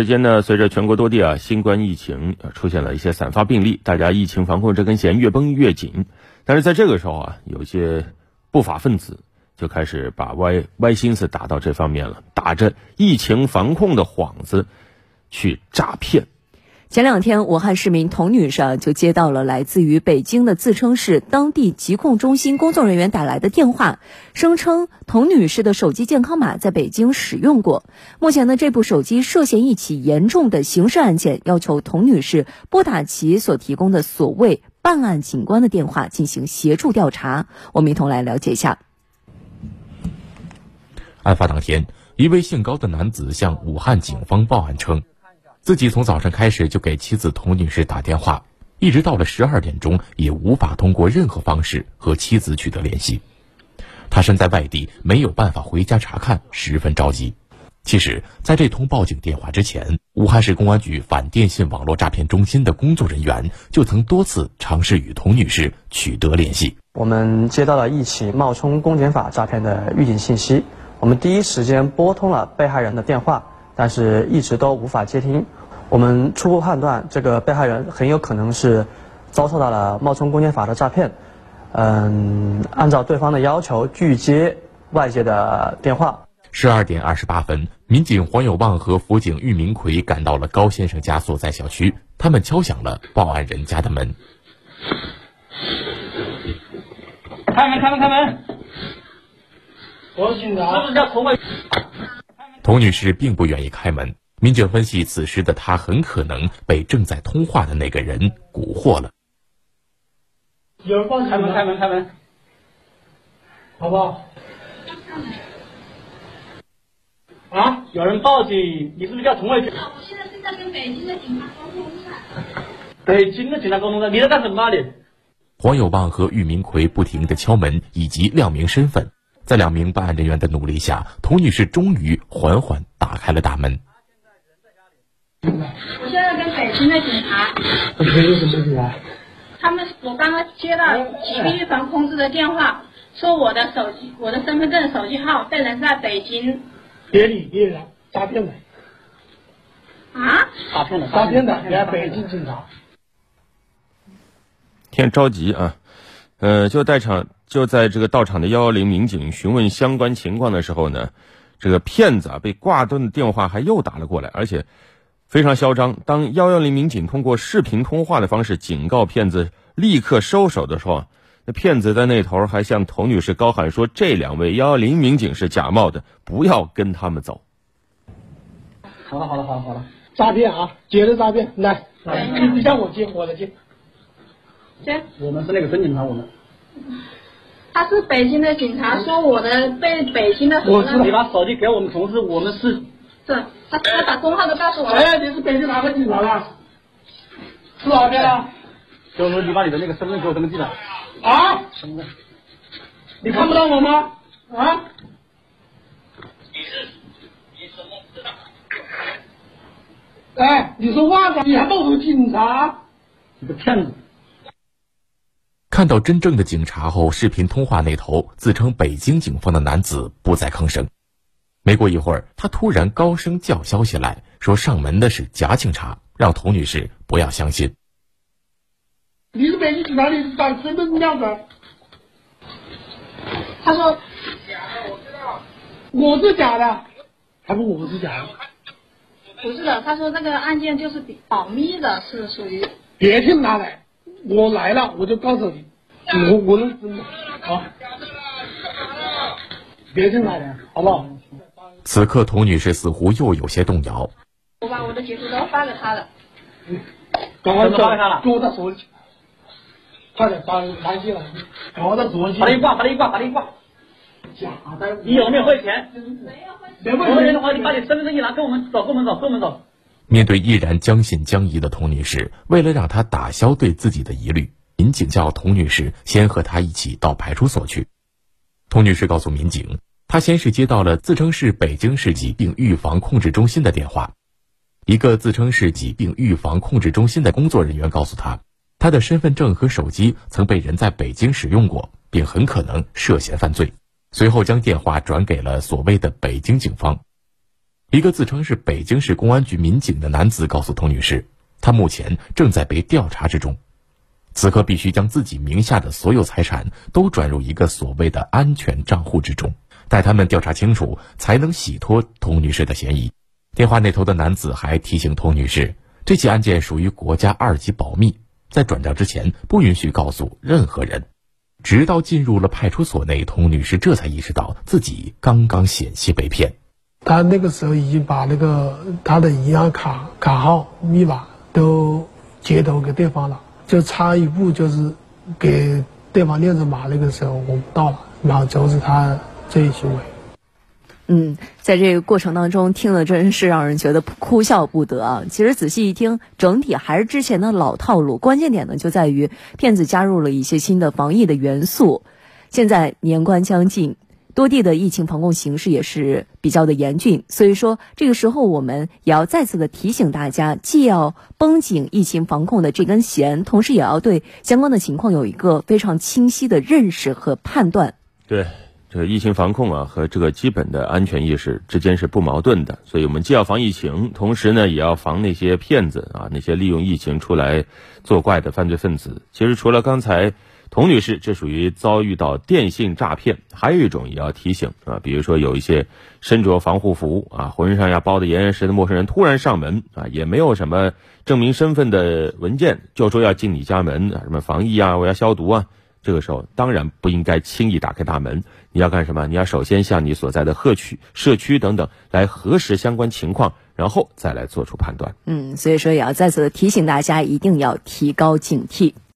之间呢，随着全国多地啊新冠疫情出现了一些散发病例，大家疫情防控这根弦越绷越紧。但是在这个时候啊，有些不法分子就开始把歪歪心思打到这方面了，打着疫情防控的幌子去诈骗。前两天，武汉市民童女士就接到了来自于北京的自称是当地疾控中心工作人员打来的电话，声称童女士的手机健康码在北京使用过。目前呢，这部手机涉嫌一起严重的刑事案件，要求童女士拨打其所提供的所谓办案警官的电话进行协助调查。我们一同来了解一下。案发当天，一位姓高的男子向武汉警方报案称。自己从早上开始就给妻子童女士打电话，一直到了十二点钟，也无法通过任何方式和妻子取得联系。他身在外地，没有办法回家查看，十分着急。其实，在这通报警电话之前，武汉市公安局反电信网络诈骗中心的工作人员就曾多次尝试与童女士取得联系。我们接到了一起冒充公检法诈骗的预警信息，我们第一时间拨通了被害人的电话。但是一直都无法接听，我们初步判断这个被害人很有可能是遭受到了冒充公检法的诈骗，嗯，按照对方的要求拒接外界的电话。十二点二十八分，民警黄有旺和辅警郁明奎赶到了高先生家所在小区，他们敲响了报案人家的门。开门，开门，开门！我是警察，是不是叫？童女士并不愿意开门。民警分析，此时的她很可能被正在通话的那个人蛊惑了。有人报警，开门，开门，开门，好不好？啊！有人报警，你是不是叫童伟？我现在正在跟北京的警察沟通呢。北京的警察沟通呢？你在干什么？你？黄有旺和玉明奎不停的敲门，以及亮明身份。在两名办案人员的努力下，童女士终于缓缓打开了大门。我现在跟北京的警察。北京什么警察？他们，我刚刚接到疾病预防控制的电话，说我的手机、我的身份证、手机号被人在北京。别理，别人，诈骗的。啊？诈骗的，诈骗的，人家北京警察。天着急啊！呃，就在场。就在这个到场的幺幺零民警询问相关情况的时候呢，这个骗子啊被挂断的电话还又打了过来，而且非常嚣张。当幺幺零民警通过视频通话的方式警告骗子立刻收手的时候，那骗子在那头还向童女士高喊说：“这两位幺幺零民警是假冒的，不要跟他们走。”好了好了好了好了，诈骗啊，接着诈骗，来，你让我接，我来接。接。我们是那个真警察，我们。他是北京的警察，说我的被北京的。我知道，你把手机给我们同事，我们是。是，他他把工号都告诉我了。哎，你是北京哪个警察的？是哪边的？就是你把你的那个身份给我登记了。啊？身份？你看不到我吗？啊？你是？你怎么知道？哎，你说话呢？你还冒充警察？你个骗子！看到真正的警察后，视频通话那头自称北京警方的男子不再吭声。没过一会儿，他突然高声叫嚣起来，说上门的是假警察，让童女士不要相信。你是北京警察，你把身份证样子。他说：“假的，我知道。我是假的，还不我是假的？不是的，他说那个案件就是保密的，是属于。别听他的。我来了，我就告诉你，我我能真的好，别进来了，好不好？此刻，童女士似乎又有些动摇。我把我的截图都发给他了。赶快发给他了，给我他手机，快点发联系了，赶快他手机。把他一挂，把他一挂，把他一挂。假的，你有没有汇钱？没有汇钱。没汇钱的话，你把你身份证一拿，跟我们走，跟我们走，跟我们走。面对依然将信将疑的童女士，为了让她打消对自己的疑虑，民警叫童女士先和她一起到派出所去。童女士告诉民警，她先是接到了自称是北京市疾病预防控制中心的电话，一个自称是疾病预防控制中心的工作人员告诉她，她的身份证和手机曾被人在北京使用过，并很可能涉嫌犯罪。随后将电话转给了所谓的北京警方。一个自称是北京市公安局民警的男子告诉童女士，他目前正在被调查之中，此刻必须将自己名下的所有财产都转入一个所谓的安全账户之中，待他们调查清楚，才能洗脱童女士的嫌疑。电话那头的男子还提醒童女士，这起案件属于国家二级保密，在转账之前不允许告诉任何人。直到进入了派出所内，童女士这才意识到自己刚刚险些被骗。他那个时候已经把那个他的银行卡卡号、密码都截图给对方了，就差一步就是给对方验证码。那个时候我们到了，然后阻止他这一行为。嗯，在这个过程当中，听了真是让人觉得哭笑不得啊。其实仔细一听，整体还是之前的老套路。关键点呢，就在于骗子加入了一些新的防疫的元素。现在年关将近，多地的疫情防控形势也是比较的严峻，所以说这个时候我们也要再次的提醒大家，既要绷紧疫情防控的这根弦，同时也要对相关的情况有一个非常清晰的认识和判断。对。这个疫情防控啊，和这个基本的安全意识之间是不矛盾的，所以我们既要防疫情，同时呢，也要防那些骗子啊，那些利用疫情出来作怪的犯罪分子。其实除了刚才童女士这属于遭遇到电信诈骗，还有一种也要提醒啊，比如说有一些身着防护服啊，浑身上下包的严严实实的陌生人突然上门啊，也没有什么证明身份的文件，就说要进你家门啊，什么防疫啊，我要消毒啊。这个时候当然不应该轻易打开大门，你要干什么？你要首先向你所在的社区、社区等等来核实相关情况，然后再来做出判断。嗯，所以说也要再次提醒大家，一定要提高警惕。